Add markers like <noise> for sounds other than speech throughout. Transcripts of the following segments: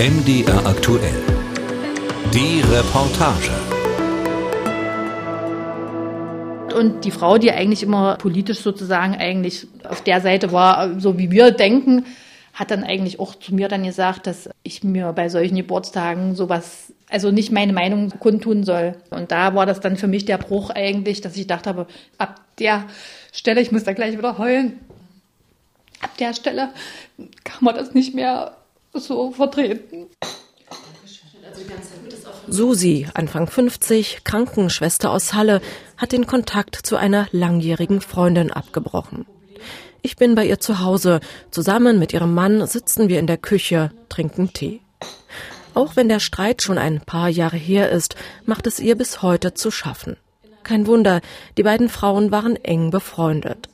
MDR aktuell. Die Reportage. Und die Frau, die eigentlich immer politisch sozusagen eigentlich auf der Seite war, so wie wir denken, hat dann eigentlich auch zu mir dann gesagt, dass ich mir bei solchen Geburtstagen sowas, also nicht meine Meinung kundtun soll. Und da war das dann für mich der Bruch eigentlich, dass ich gedacht habe, ab der Stelle, ich muss da gleich wieder heulen, ab der Stelle kann man das nicht mehr so vertreten. Susi, Anfang 50, Krankenschwester aus Halle, hat den Kontakt zu einer langjährigen Freundin abgebrochen. Ich bin bei ihr zu Hause. Zusammen mit ihrem Mann sitzen wir in der Küche, trinken Tee. Auch wenn der Streit schon ein paar Jahre her ist, macht es ihr bis heute zu schaffen. Kein Wunder, die beiden Frauen waren eng befreundet.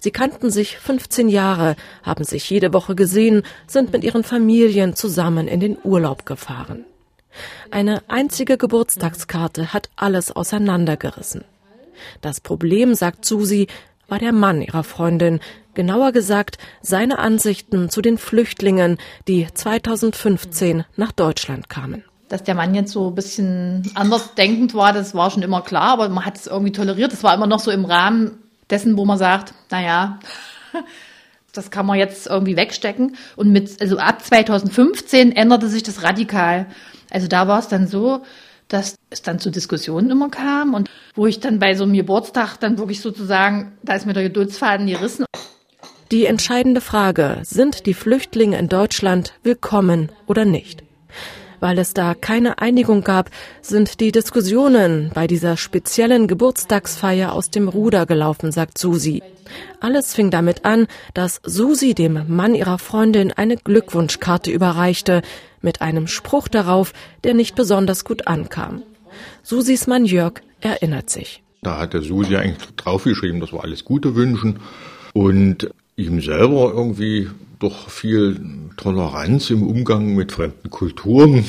Sie kannten sich 15 Jahre, haben sich jede Woche gesehen, sind mit ihren Familien zusammen in den Urlaub gefahren. Eine einzige Geburtstagskarte hat alles auseinandergerissen. Das Problem, sagt Susi, war der Mann ihrer Freundin, genauer gesagt seine Ansichten zu den Flüchtlingen, die 2015 nach Deutschland kamen. Dass der Mann jetzt so ein bisschen anders denkend war, das war schon immer klar, aber man hat es irgendwie toleriert. Das war immer noch so im Rahmen dessen, wo man sagt, naja, <laughs> das kann man jetzt irgendwie wegstecken. Und mit, also ab 2015 änderte sich das radikal. Also da war es dann so, dass es dann zu Diskussionen immer kam und wo ich dann bei so einem Geburtstag dann wirklich sozusagen, da ist mir der Geduldsfaden gerissen. Die entscheidende Frage, sind die Flüchtlinge in Deutschland willkommen oder nicht? Weil es da keine Einigung gab, sind die Diskussionen bei dieser speziellen Geburtstagsfeier aus dem Ruder gelaufen, sagt Susi. Alles fing damit an, dass Susi dem Mann ihrer Freundin eine Glückwunschkarte überreichte, mit einem Spruch darauf, der nicht besonders gut ankam. Susis Mann Jörg erinnert sich. Da hat der Susi eigentlich draufgeschrieben, dass wir alles Gute wünschen und ihm selber irgendwie doch viel Toleranz im Umgang mit fremden Kulturen.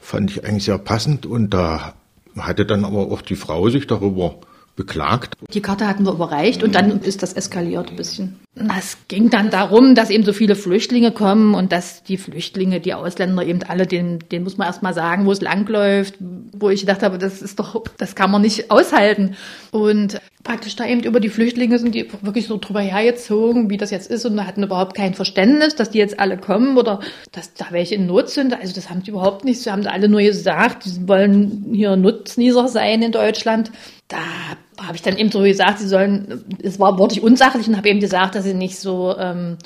Fand ich eigentlich sehr passend und da hatte dann aber auch die Frau sich darüber beklagt. Die Karte hatten wir überreicht und dann ist das eskaliert ein bisschen. Es ging dann darum, dass eben so viele Flüchtlinge kommen und dass die Flüchtlinge, die Ausländer eben alle, den, den muss man erst mal sagen, wo es langläuft, wo ich gedacht habe, das ist doch, das kann man nicht aushalten. Und praktisch da eben über die Flüchtlinge sind die wirklich so drüber hergezogen, wie das jetzt ist und hatten überhaupt kein Verständnis, dass die jetzt alle kommen oder dass da welche in Not sind. Also das haben die überhaupt nicht. Sie haben alle nur gesagt, sie wollen hier Nutznießer sein in Deutschland. Da habe ich dann eben so gesagt, sie sollen, es war wortlich unsachlich und habe eben gesagt, dass sie nicht so, ähm,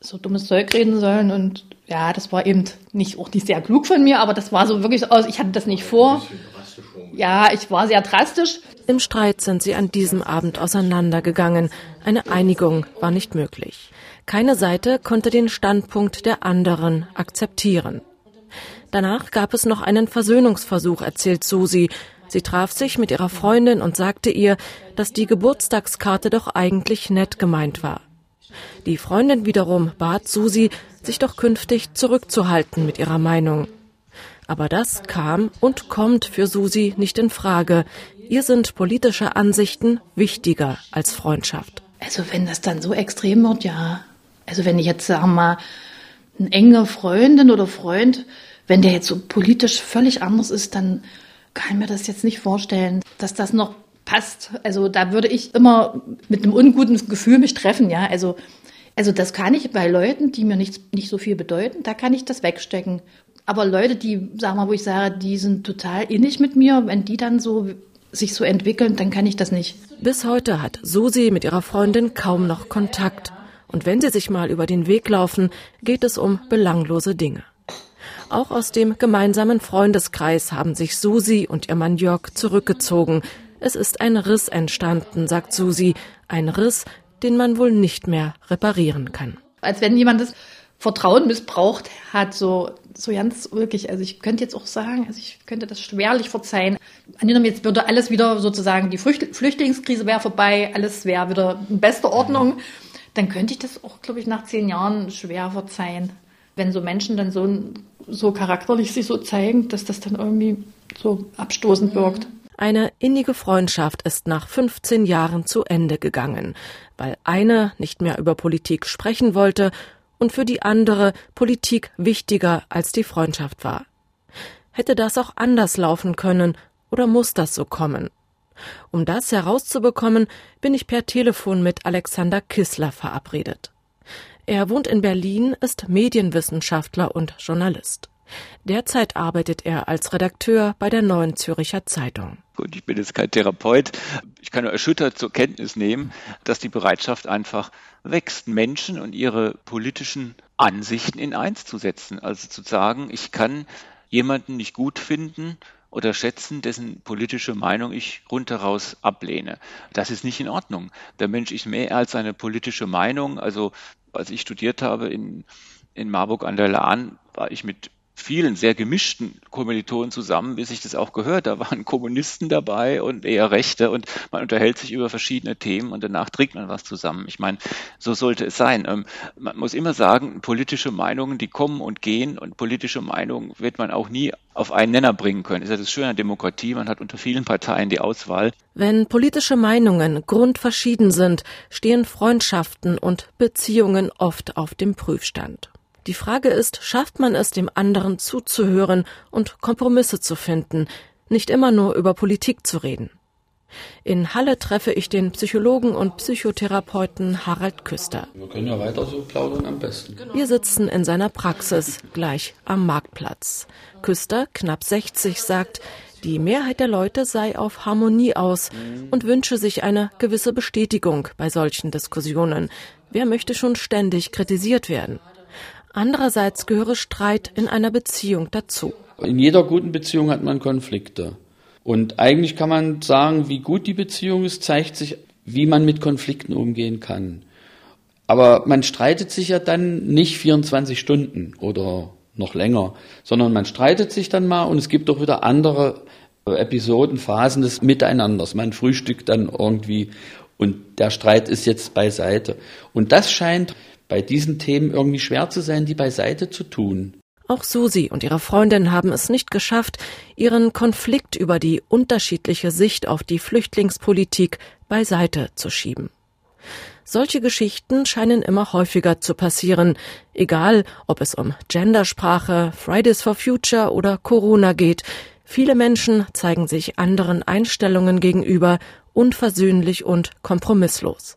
so dummes Zeug reden sollen. Und ja, das war eben nicht auch nicht sehr klug von mir, aber das war so wirklich aus, ich hatte das nicht vor. Ja, ich war sehr drastisch. Im Streit sind sie an diesem Abend auseinandergegangen. Eine Einigung war nicht möglich. Keine Seite konnte den Standpunkt der anderen akzeptieren. Danach gab es noch einen Versöhnungsversuch, erzählt Susi. Sie traf sich mit ihrer Freundin und sagte ihr, dass die Geburtstagskarte doch eigentlich nett gemeint war. Die Freundin wiederum bat Susi, sich doch künftig zurückzuhalten mit ihrer Meinung. Aber das kam und kommt für Susi nicht in Frage. Ihr sind politische Ansichten wichtiger als Freundschaft. Also wenn das dann so extrem wird, ja. Also wenn ich jetzt, sagen mal, eine enge Freundin oder Freund, wenn der jetzt so politisch völlig anders ist, dann kann mir das jetzt nicht vorstellen, dass das noch passt. Also da würde ich immer mit einem unguten Gefühl mich treffen, ja. Also, also das kann ich bei Leuten, die mir nicht, nicht so viel bedeuten, da kann ich das wegstecken. Aber Leute, die, sag mal, wo ich sage, die sind total innig mit mir, wenn die dann so sich so entwickeln, dann kann ich das nicht. Bis heute hat Susi mit ihrer Freundin kaum noch Kontakt. Und wenn sie sich mal über den Weg laufen, geht es um belanglose Dinge. Auch aus dem gemeinsamen Freundeskreis haben sich Susi und ihr Mann Jörg zurückgezogen. Es ist ein Riss entstanden, sagt Susi. Ein Riss, den man wohl nicht mehr reparieren kann. Als wenn jemand das Vertrauen missbraucht hat, so, so ganz wirklich. Also ich könnte jetzt auch sagen, also ich könnte das schwerlich verzeihen. Angenommen, jetzt würde alles wieder sozusagen, die Flüchtlingskrise wäre vorbei, alles wäre wieder in bester Ordnung. Dann könnte ich das auch, glaube ich, nach zehn Jahren schwer verzeihen. Wenn so Menschen dann so, so charakterlich sich so zeigen, dass das dann irgendwie so abstoßend wirkt. Eine innige Freundschaft ist nach 15 Jahren zu Ende gegangen, weil eine nicht mehr über Politik sprechen wollte und für die andere Politik wichtiger als die Freundschaft war. Hätte das auch anders laufen können oder muss das so kommen? Um das herauszubekommen, bin ich per Telefon mit Alexander Kissler verabredet. Er wohnt in Berlin, ist Medienwissenschaftler und Journalist. Derzeit arbeitet er als Redakteur bei der Neuen Züricher Zeitung. Gut, ich bin jetzt kein Therapeut. Ich kann nur erschüttert zur Kenntnis nehmen, dass die Bereitschaft einfach wächst, Menschen und ihre politischen Ansichten in eins zu setzen. Also zu sagen, ich kann jemanden nicht gut finden oder schätzen, dessen politische Meinung ich rundheraus ablehne. Das ist nicht in Ordnung. Der Mensch ist mehr als eine politische Meinung. Also als ich studiert habe in, in Marburg an der Lahn, war ich mit vielen sehr gemischten Kommilitonen zusammen, wie sich das auch gehört. Da waren Kommunisten dabei und eher Rechte und man unterhält sich über verschiedene Themen und danach trinkt man was zusammen. Ich meine, so sollte es sein. Ähm, man muss immer sagen, politische Meinungen, die kommen und gehen und politische Meinungen wird man auch nie auf einen Nenner bringen können. Ist ja das Schöne an Demokratie. Man hat unter vielen Parteien die Auswahl. Wenn politische Meinungen grundverschieden sind, stehen Freundschaften und Beziehungen oft auf dem Prüfstand. Die Frage ist, schafft man es, dem anderen zuzuhören und Kompromisse zu finden, nicht immer nur über Politik zu reden. In Halle treffe ich den Psychologen und Psychotherapeuten Harald Küster. Wir können ja weiter so plaudern am besten. Wir sitzen in seiner Praxis gleich am Marktplatz. Küster, knapp 60, sagt, die Mehrheit der Leute sei auf Harmonie aus und wünsche sich eine gewisse Bestätigung bei solchen Diskussionen. Wer möchte schon ständig kritisiert werden? Andererseits gehöre Streit in einer Beziehung dazu. In jeder guten Beziehung hat man Konflikte. Und eigentlich kann man sagen, wie gut die Beziehung ist, zeigt sich, wie man mit Konflikten umgehen kann. Aber man streitet sich ja dann nicht 24 Stunden oder noch länger, sondern man streitet sich dann mal und es gibt auch wieder andere Episoden, Phasen des Miteinanders. Man frühstückt dann irgendwie und der Streit ist jetzt beiseite. Und das scheint bei diesen Themen irgendwie schwer zu sein, die beiseite zu tun. Auch Susi und ihre Freundin haben es nicht geschafft, ihren Konflikt über die unterschiedliche Sicht auf die Flüchtlingspolitik beiseite zu schieben. Solche Geschichten scheinen immer häufiger zu passieren, egal ob es um Gendersprache, Fridays for Future oder Corona geht. Viele Menschen zeigen sich anderen Einstellungen gegenüber unversöhnlich und kompromisslos.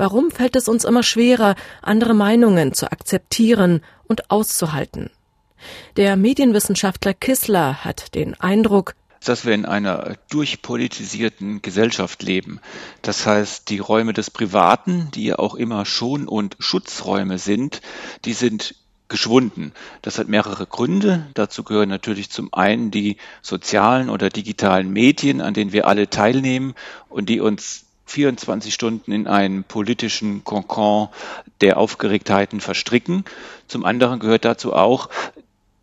Warum fällt es uns immer schwerer, andere Meinungen zu akzeptieren und auszuhalten? Der Medienwissenschaftler Kissler hat den Eindruck, dass wir in einer durchpolitisierten Gesellschaft leben. Das heißt, die Räume des Privaten, die ja auch immer Schon- und Schutzräume sind, die sind geschwunden. Das hat mehrere Gründe. Dazu gehören natürlich zum einen die sozialen oder digitalen Medien, an denen wir alle teilnehmen und die uns 24 Stunden in einen politischen Konkon der Aufgeregtheiten verstricken. Zum anderen gehört dazu auch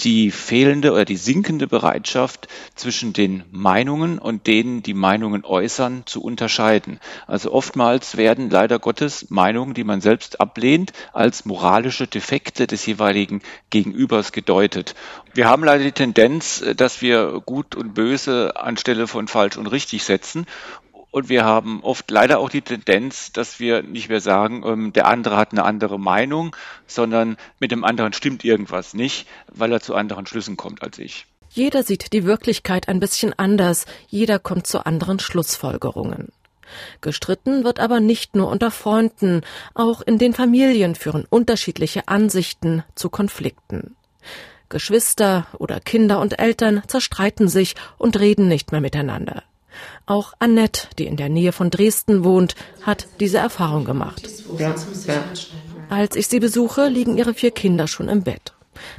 die fehlende oder die sinkende Bereitschaft zwischen den Meinungen und denen, die Meinungen äußern, zu unterscheiden. Also oftmals werden leider Gottes Meinungen, die man selbst ablehnt, als moralische Defekte des jeweiligen Gegenübers gedeutet. Wir haben leider die Tendenz, dass wir gut und böse anstelle von falsch und richtig setzen und wir haben oft leider auch die Tendenz, dass wir nicht mehr sagen, ähm, der andere hat eine andere Meinung, sondern mit dem anderen stimmt irgendwas nicht, weil er zu anderen Schlüssen kommt als ich. Jeder sieht die Wirklichkeit ein bisschen anders, jeder kommt zu anderen Schlussfolgerungen. Gestritten wird aber nicht nur unter Freunden, auch in den Familien führen unterschiedliche Ansichten zu Konflikten. Geschwister oder Kinder und Eltern zerstreiten sich und reden nicht mehr miteinander. Auch Annette, die in der Nähe von Dresden wohnt, hat diese Erfahrung gemacht. Ja, ja. Als ich sie besuche, liegen ihre vier Kinder schon im Bett.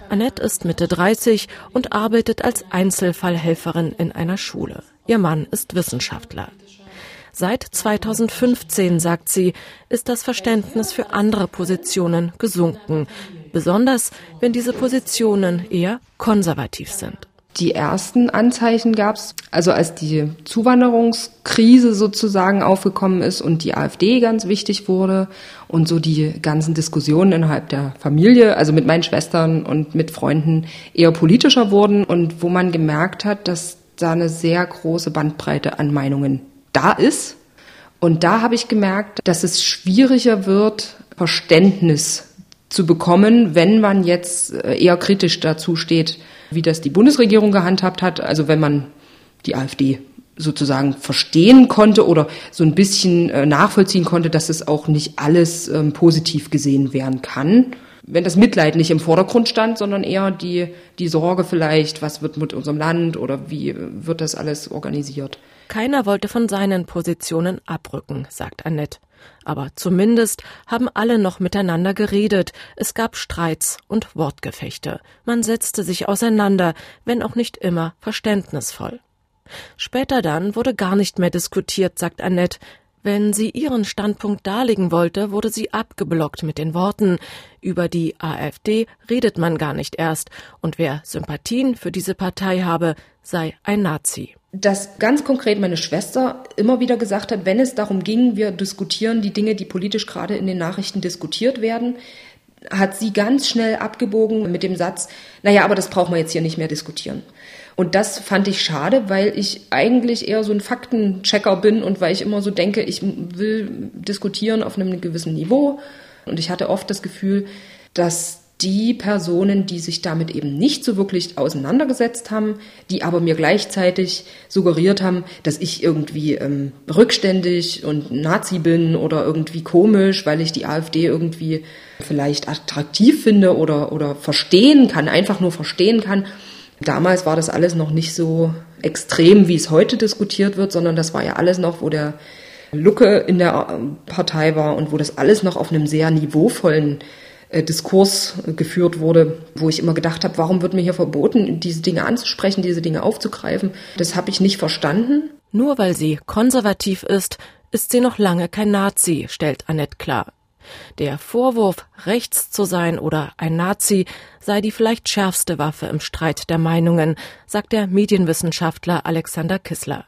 Annette ist Mitte 30 und arbeitet als Einzelfallhelferin in einer Schule. Ihr Mann ist Wissenschaftler. Seit 2015, sagt sie, ist das Verständnis für andere Positionen gesunken, besonders wenn diese Positionen eher konservativ sind. Die ersten Anzeichen gab es, also als die Zuwanderungskrise sozusagen aufgekommen ist und die AfD ganz wichtig wurde und so die ganzen Diskussionen innerhalb der Familie, also mit meinen Schwestern und mit Freunden eher politischer wurden und wo man gemerkt hat, dass da eine sehr große Bandbreite an Meinungen da ist. Und da habe ich gemerkt, dass es schwieriger wird, Verständnis zu bekommen, wenn man jetzt äh, eher kritisch dazu steht, wie das die Bundesregierung gehandhabt hat. Also wenn man die AfD sozusagen verstehen konnte oder so ein bisschen äh, nachvollziehen konnte, dass es auch nicht alles ähm, positiv gesehen werden kann. Wenn das Mitleid nicht im Vordergrund stand, sondern eher die, die Sorge vielleicht, was wird mit unserem Land oder wie wird das alles organisiert. Keiner wollte von seinen Positionen abrücken, sagt Annette. Aber zumindest haben alle noch miteinander geredet. Es gab Streits und Wortgefechte. Man setzte sich auseinander, wenn auch nicht immer verständnisvoll. Später dann wurde gar nicht mehr diskutiert, sagt Annette. Wenn sie ihren Standpunkt darlegen wollte, wurde sie abgeblockt mit den Worten Über die AfD redet man gar nicht erst, und wer Sympathien für diese Partei habe, sei ein Nazi. Dass ganz konkret meine Schwester immer wieder gesagt hat, wenn es darum ging, wir diskutieren die Dinge, die politisch gerade in den Nachrichten diskutiert werden, hat sie ganz schnell abgebogen mit dem Satz, naja, aber das brauchen wir jetzt hier nicht mehr diskutieren. Und das fand ich schade, weil ich eigentlich eher so ein Faktenchecker bin und weil ich immer so denke, ich will diskutieren auf einem gewissen Niveau. Und ich hatte oft das Gefühl, dass die Personen, die sich damit eben nicht so wirklich auseinandergesetzt haben, die aber mir gleichzeitig suggeriert haben, dass ich irgendwie ähm, rückständig und Nazi bin oder irgendwie komisch, weil ich die AfD irgendwie vielleicht attraktiv finde oder, oder verstehen kann, einfach nur verstehen kann. Damals war das alles noch nicht so extrem, wie es heute diskutiert wird, sondern das war ja alles noch, wo der Lucke in der Partei war und wo das alles noch auf einem sehr niveauvollen äh, Diskurs geführt wurde, wo ich immer gedacht habe, warum wird mir hier verboten, diese Dinge anzusprechen, diese Dinge aufzugreifen. Das habe ich nicht verstanden. Nur weil sie konservativ ist, ist sie noch lange kein Nazi, stellt Annette klar. Der Vorwurf, rechts zu sein oder ein Nazi, sei die vielleicht schärfste Waffe im Streit der Meinungen, sagt der Medienwissenschaftler Alexander Kissler.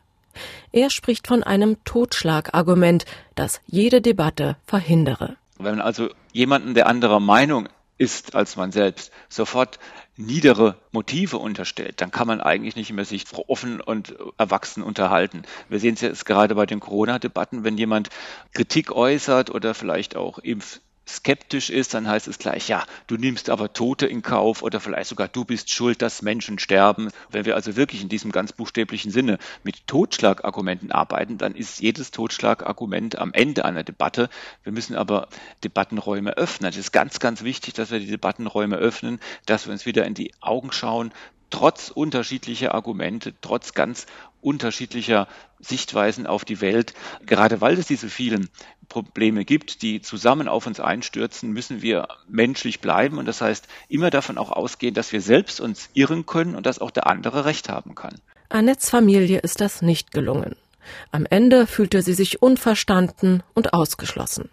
Er spricht von einem Totschlagargument, das jede Debatte verhindere. Wenn also jemanden, der anderer Meinung ist als man selbst, sofort niedere Motive unterstellt, dann kann man eigentlich nicht mehr sich offen und erwachsen unterhalten. Wir sehen es jetzt gerade bei den Corona-Debatten, wenn jemand Kritik äußert oder vielleicht auch Impf skeptisch ist, dann heißt es gleich, ja, du nimmst aber Tote in Kauf oder vielleicht sogar du bist schuld, dass Menschen sterben. Wenn wir also wirklich in diesem ganz buchstäblichen Sinne mit Totschlagargumenten arbeiten, dann ist jedes Totschlagargument am Ende einer Debatte. Wir müssen aber Debattenräume öffnen. Es ist ganz, ganz wichtig, dass wir die Debattenräume öffnen, dass wir uns wieder in die Augen schauen, trotz unterschiedlicher Argumente, trotz ganz unterschiedlicher Sichtweisen auf die Welt, gerade weil es diese vielen Probleme gibt, die zusammen auf uns einstürzen, müssen wir menschlich bleiben und das heißt immer davon auch ausgehen, dass wir selbst uns irren können und dass auch der andere Recht haben kann. Annettes Familie ist das nicht gelungen. Am Ende fühlte sie sich unverstanden und ausgeschlossen.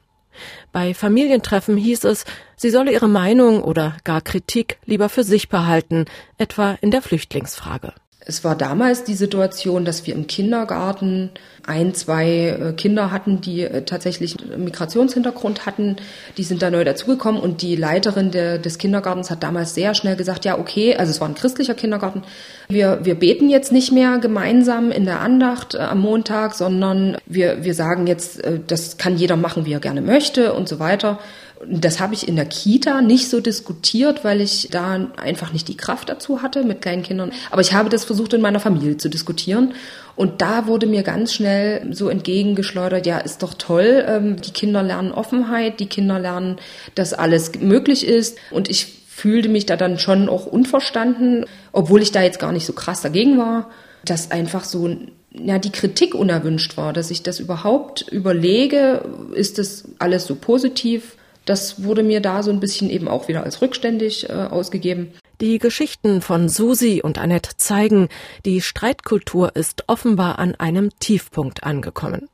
Bei Familientreffen hieß es, sie solle ihre Meinung oder gar Kritik lieber für sich behalten, etwa in der Flüchtlingsfrage. Es war damals die Situation, dass wir im Kindergarten ein, zwei äh, Kinder hatten, die äh, tatsächlich Migrationshintergrund hatten. Die sind da neu dazugekommen und die Leiterin der, des Kindergartens hat damals sehr schnell gesagt, ja, okay, also es war ein christlicher Kindergarten. Wir, wir beten jetzt nicht mehr gemeinsam in der Andacht äh, am Montag, sondern wir, wir sagen jetzt, das kann jeder machen, wie er gerne möchte und so weiter. Das habe ich in der Kita nicht so diskutiert, weil ich da einfach nicht die Kraft dazu hatte mit kleinen Kindern. Aber ich habe das versucht in meiner Familie zu diskutieren. Und da wurde mir ganz schnell so entgegengeschleudert, ja, ist doch toll, ähm, die Kinder lernen Offenheit, die Kinder lernen, dass alles möglich ist. Und ich fühlte mich da dann schon auch unverstanden, obwohl ich da jetzt gar nicht so krass dagegen war, dass einfach so ja, die Kritik unerwünscht war, dass ich das überhaupt überlege, ist das alles so positiv? Das wurde mir da so ein bisschen eben auch wieder als rückständig äh, ausgegeben. Die Geschichten von Susi und Annette zeigen, die Streitkultur ist offenbar an einem Tiefpunkt angekommen.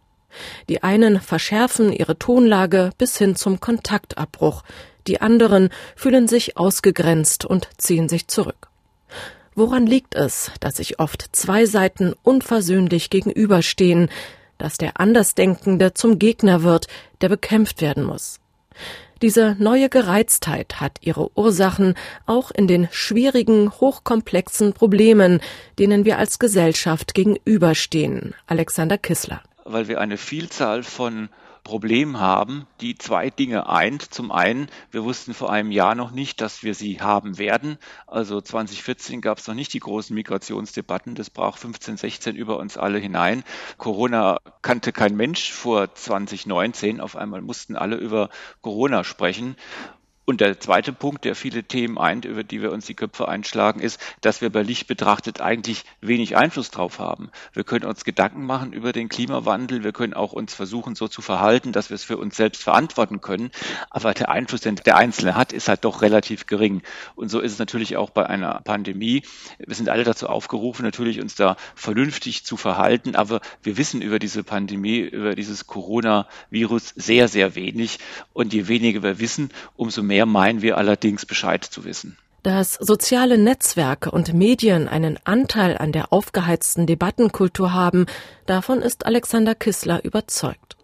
Die einen verschärfen ihre Tonlage bis hin zum Kontaktabbruch, die anderen fühlen sich ausgegrenzt und ziehen sich zurück. Woran liegt es, dass sich oft zwei Seiten unversöhnlich gegenüberstehen, dass der Andersdenkende zum Gegner wird, der bekämpft werden muss? Diese neue Gereiztheit hat ihre Ursachen auch in den schwierigen, hochkomplexen Problemen, denen wir als Gesellschaft gegenüberstehen. Alexander Kissler. Weil wir eine Vielzahl von Problem haben, die zwei Dinge eint. Zum einen, wir wussten vor einem Jahr noch nicht, dass wir sie haben werden. Also 2014 gab es noch nicht die großen Migrationsdebatten. Das brach 15, 16 über uns alle hinein. Corona kannte kein Mensch vor 2019. Auf einmal mussten alle über Corona sprechen. Und der zweite Punkt, der viele Themen eint, über die wir uns die Köpfe einschlagen, ist, dass wir bei Licht betrachtet eigentlich wenig Einfluss drauf haben. Wir können uns Gedanken machen über den Klimawandel. Wir können auch uns versuchen, so zu verhalten, dass wir es für uns selbst verantworten können. Aber der Einfluss, den der Einzelne hat, ist halt doch relativ gering. Und so ist es natürlich auch bei einer Pandemie. Wir sind alle dazu aufgerufen, natürlich uns da vernünftig zu verhalten. Aber wir wissen über diese Pandemie, über dieses Coronavirus sehr, sehr wenig. Und je weniger wir wissen, umso mehr mehr meinen wir allerdings Bescheid zu wissen. Dass soziale Netzwerke und Medien einen Anteil an der aufgeheizten Debattenkultur haben, davon ist Alexander Kissler überzeugt.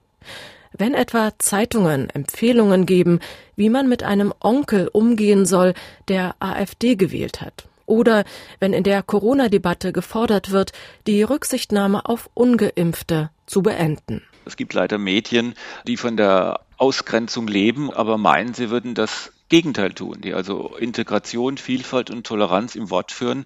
Wenn etwa Zeitungen Empfehlungen geben, wie man mit einem Onkel umgehen soll, der AfD gewählt hat, oder wenn in der Corona-Debatte gefordert wird, die Rücksichtnahme auf ungeimpfte zu beenden. Es gibt leider Medien, die von der Ausgrenzung leben, aber meinen, sie würden das Gegenteil tun, die also Integration, Vielfalt und Toleranz im Wort führen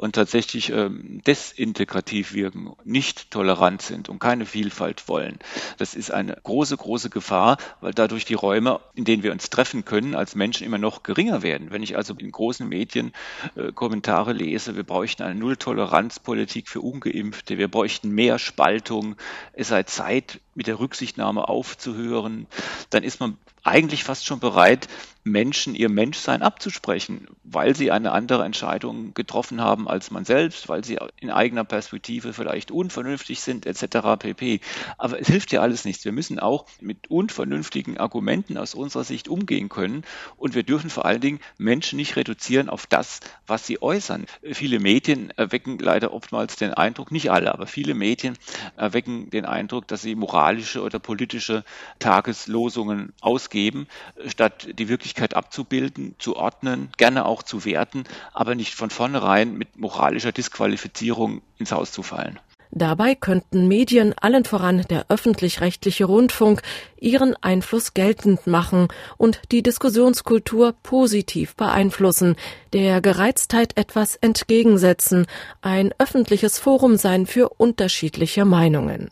und tatsächlich ähm, desintegrativ wirken, nicht tolerant sind und keine Vielfalt wollen. Das ist eine große, große Gefahr, weil dadurch die Räume, in denen wir uns treffen können, als Menschen immer noch geringer werden. Wenn ich also in großen Medien äh, Kommentare lese, wir bräuchten eine Null-Toleranz-Politik für Ungeimpfte, wir bräuchten mehr Spaltung, es sei Zeit, mit der Rücksichtnahme aufzuhören, dann ist man eigentlich fast schon bereit, Menschen ihr Menschsein abzusprechen, weil sie eine andere Entscheidung getroffen haben als man selbst, weil sie in eigener Perspektive vielleicht unvernünftig sind, etc. pp. Aber es hilft ja alles nichts. Wir müssen auch mit unvernünftigen Argumenten aus unserer Sicht umgehen können und wir dürfen vor allen Dingen Menschen nicht reduzieren auf das, was sie äußern. Viele Medien erwecken leider oftmals den Eindruck, nicht alle, aber viele Medien erwecken den Eindruck, dass sie moralische oder politische Tageslosungen ausgeben, statt die wirklich Wirklichkeit abzubilden, zu ordnen, gerne auch zu werten, aber nicht von vornherein mit moralischer Disqualifizierung ins Haus zu fallen. Dabei könnten Medien, allen voran der öffentlich-rechtliche Rundfunk, ihren Einfluss geltend machen und die Diskussionskultur positiv beeinflussen, der Gereiztheit etwas entgegensetzen, ein öffentliches Forum sein für unterschiedliche Meinungen.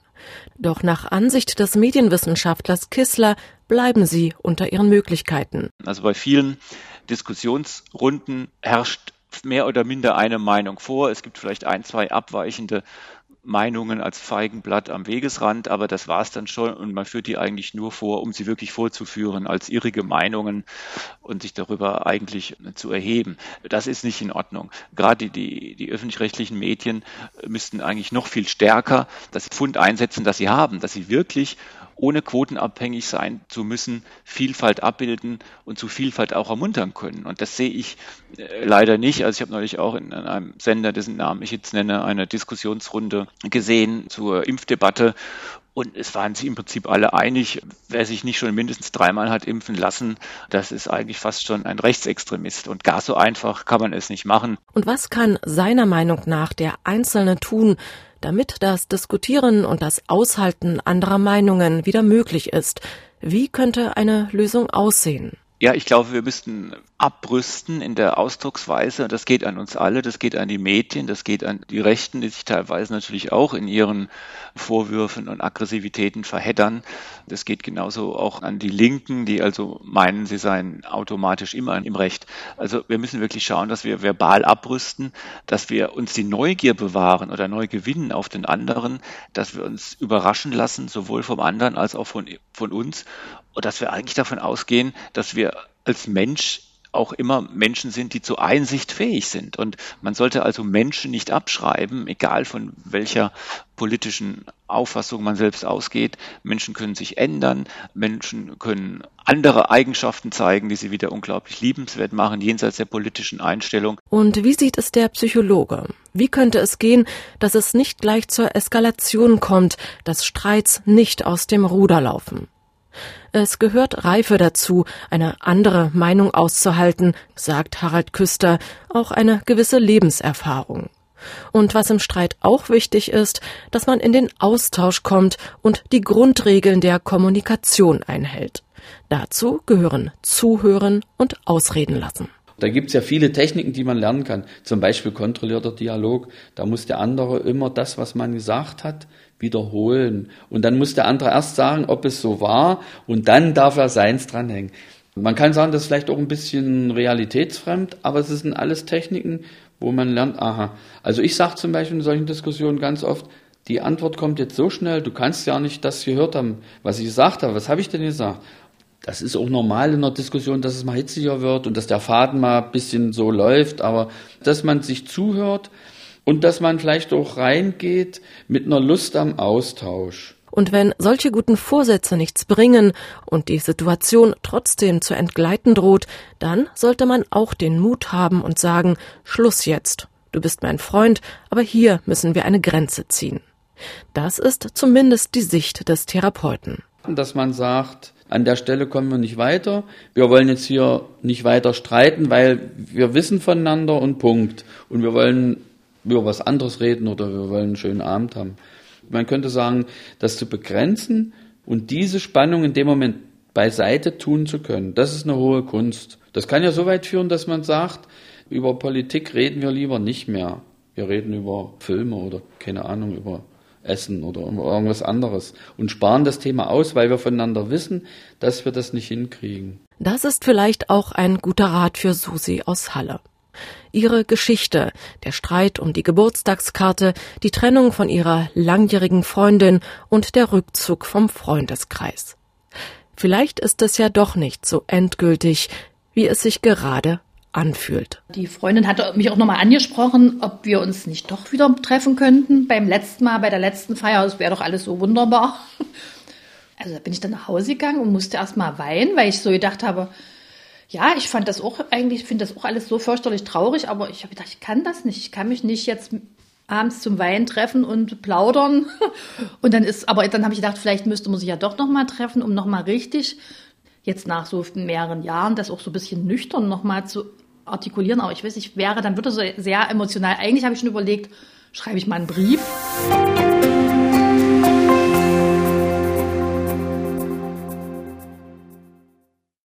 Doch nach Ansicht des Medienwissenschaftlers Kissler bleiben sie unter ihren Möglichkeiten. Also bei vielen Diskussionsrunden herrscht mehr oder minder eine Meinung vor. Es gibt vielleicht ein, zwei abweichende Meinungen als Feigenblatt am Wegesrand, aber das war es dann schon und man führt die eigentlich nur vor, um sie wirklich vorzuführen als irrige Meinungen und sich darüber eigentlich zu erheben. Das ist nicht in Ordnung. Gerade die, die öffentlich-rechtlichen Medien müssten eigentlich noch viel stärker das Fund einsetzen, das sie haben, dass sie wirklich ohne quotenabhängig sein zu müssen, Vielfalt abbilden und zu Vielfalt auch ermuntern können. Und das sehe ich äh, leider nicht. Also ich habe neulich auch in einem Sender, dessen Namen ich jetzt nenne, eine Diskussionsrunde gesehen zur Impfdebatte. Und es waren sich im Prinzip alle einig, wer sich nicht schon mindestens dreimal hat impfen lassen, das ist eigentlich fast schon ein Rechtsextremist. Und gar so einfach kann man es nicht machen. Und was kann seiner Meinung nach der Einzelne tun, damit das Diskutieren und das Aushalten anderer Meinungen wieder möglich ist. Wie könnte eine Lösung aussehen? Ja, ich glaube, wir müssten abrüsten in der Ausdrucksweise. Das geht an uns alle, das geht an die Medien, das geht an die Rechten, die sich teilweise natürlich auch in ihren Vorwürfen und Aggressivitäten verheddern. Das geht genauso auch an die Linken, die also meinen, sie seien automatisch immer im Recht. Also wir müssen wirklich schauen, dass wir verbal abrüsten, dass wir uns die Neugier bewahren oder neu gewinnen auf den anderen, dass wir uns überraschen lassen, sowohl vom anderen als auch von, von uns und dass wir eigentlich davon ausgehen, dass wir als Mensch auch immer Menschen sind, die zur Einsicht fähig sind. Und man sollte also Menschen nicht abschreiben, egal von welcher politischen Auffassung man selbst ausgeht. Menschen können sich ändern, Menschen können andere Eigenschaften zeigen, die sie wieder unglaublich liebenswert machen, jenseits der politischen Einstellung. Und wie sieht es der Psychologe? Wie könnte es gehen, dass es nicht gleich zur Eskalation kommt, dass Streits nicht aus dem Ruder laufen? Es gehört Reife dazu, eine andere Meinung auszuhalten, sagt Harald Küster, auch eine gewisse Lebenserfahrung. Und was im Streit auch wichtig ist, dass man in den Austausch kommt und die Grundregeln der Kommunikation einhält. Dazu gehören Zuhören und Ausreden lassen. Da gibt's ja viele Techniken, die man lernen kann. Zum Beispiel kontrollierter Dialog. Da muss der andere immer das, was man gesagt hat, wiederholen. Und dann muss der andere erst sagen, ob es so war, und dann darf er seins dranhängen. Man kann sagen, das ist vielleicht auch ein bisschen realitätsfremd, aber es sind alles Techniken, wo man lernt, aha. Also ich sage zum Beispiel in solchen Diskussionen ganz oft, die Antwort kommt jetzt so schnell, du kannst ja nicht das gehört haben, was ich gesagt habe. Was habe ich denn gesagt? Das ist auch normal in der Diskussion, dass es mal hitziger wird und dass der Faden mal ein bisschen so läuft, aber dass man sich zuhört und dass man vielleicht auch reingeht mit einer Lust am Austausch. Und wenn solche guten Vorsätze nichts bringen und die Situation trotzdem zu entgleiten droht, dann sollte man auch den Mut haben und sagen, Schluss jetzt. Du bist mein Freund, aber hier müssen wir eine Grenze ziehen. Das ist zumindest die Sicht des Therapeuten. Dass man sagt, an der Stelle kommen wir nicht weiter. Wir wollen jetzt hier nicht weiter streiten, weil wir wissen voneinander und Punkt. Und wir wollen über was anderes reden oder wir wollen einen schönen Abend haben. Man könnte sagen, das zu begrenzen und diese Spannung in dem Moment beiseite tun zu können, das ist eine hohe Kunst. Das kann ja so weit führen, dass man sagt, über Politik reden wir lieber nicht mehr. Wir reden über Filme oder keine Ahnung, über Essen oder irgendwas anderes und sparen das Thema aus, weil wir voneinander wissen, dass wir das nicht hinkriegen. Das ist vielleicht auch ein guter Rat für Susi aus Halle. Ihre Geschichte, der Streit um die Geburtstagskarte, die Trennung von ihrer langjährigen Freundin und der Rückzug vom Freundeskreis. Vielleicht ist es ja doch nicht so endgültig, wie es sich gerade anfühlt. Die Freundin hatte mich auch nochmal angesprochen, ob wir uns nicht doch wieder treffen könnten. Beim letzten Mal, bei der letzten Feier, es wäre doch alles so wunderbar. Also da bin ich dann nach Hause gegangen und musste erst mal weinen, weil ich so gedacht habe, ja, ich fand das auch eigentlich, finde das auch alles so fürchterlich traurig, aber ich habe gedacht, ich kann das nicht. Ich kann mich nicht jetzt abends zum Wein treffen und plaudern. <laughs> Und dann ist, aber dann habe ich gedacht, vielleicht müsste man sich ja doch nochmal treffen, um nochmal richtig, jetzt nach so mehreren Jahren, das auch so ein bisschen nüchtern nochmal zu artikulieren. Aber ich weiß, ich wäre, dann würde so sehr emotional. Eigentlich habe ich schon überlegt, schreibe ich mal einen Brief.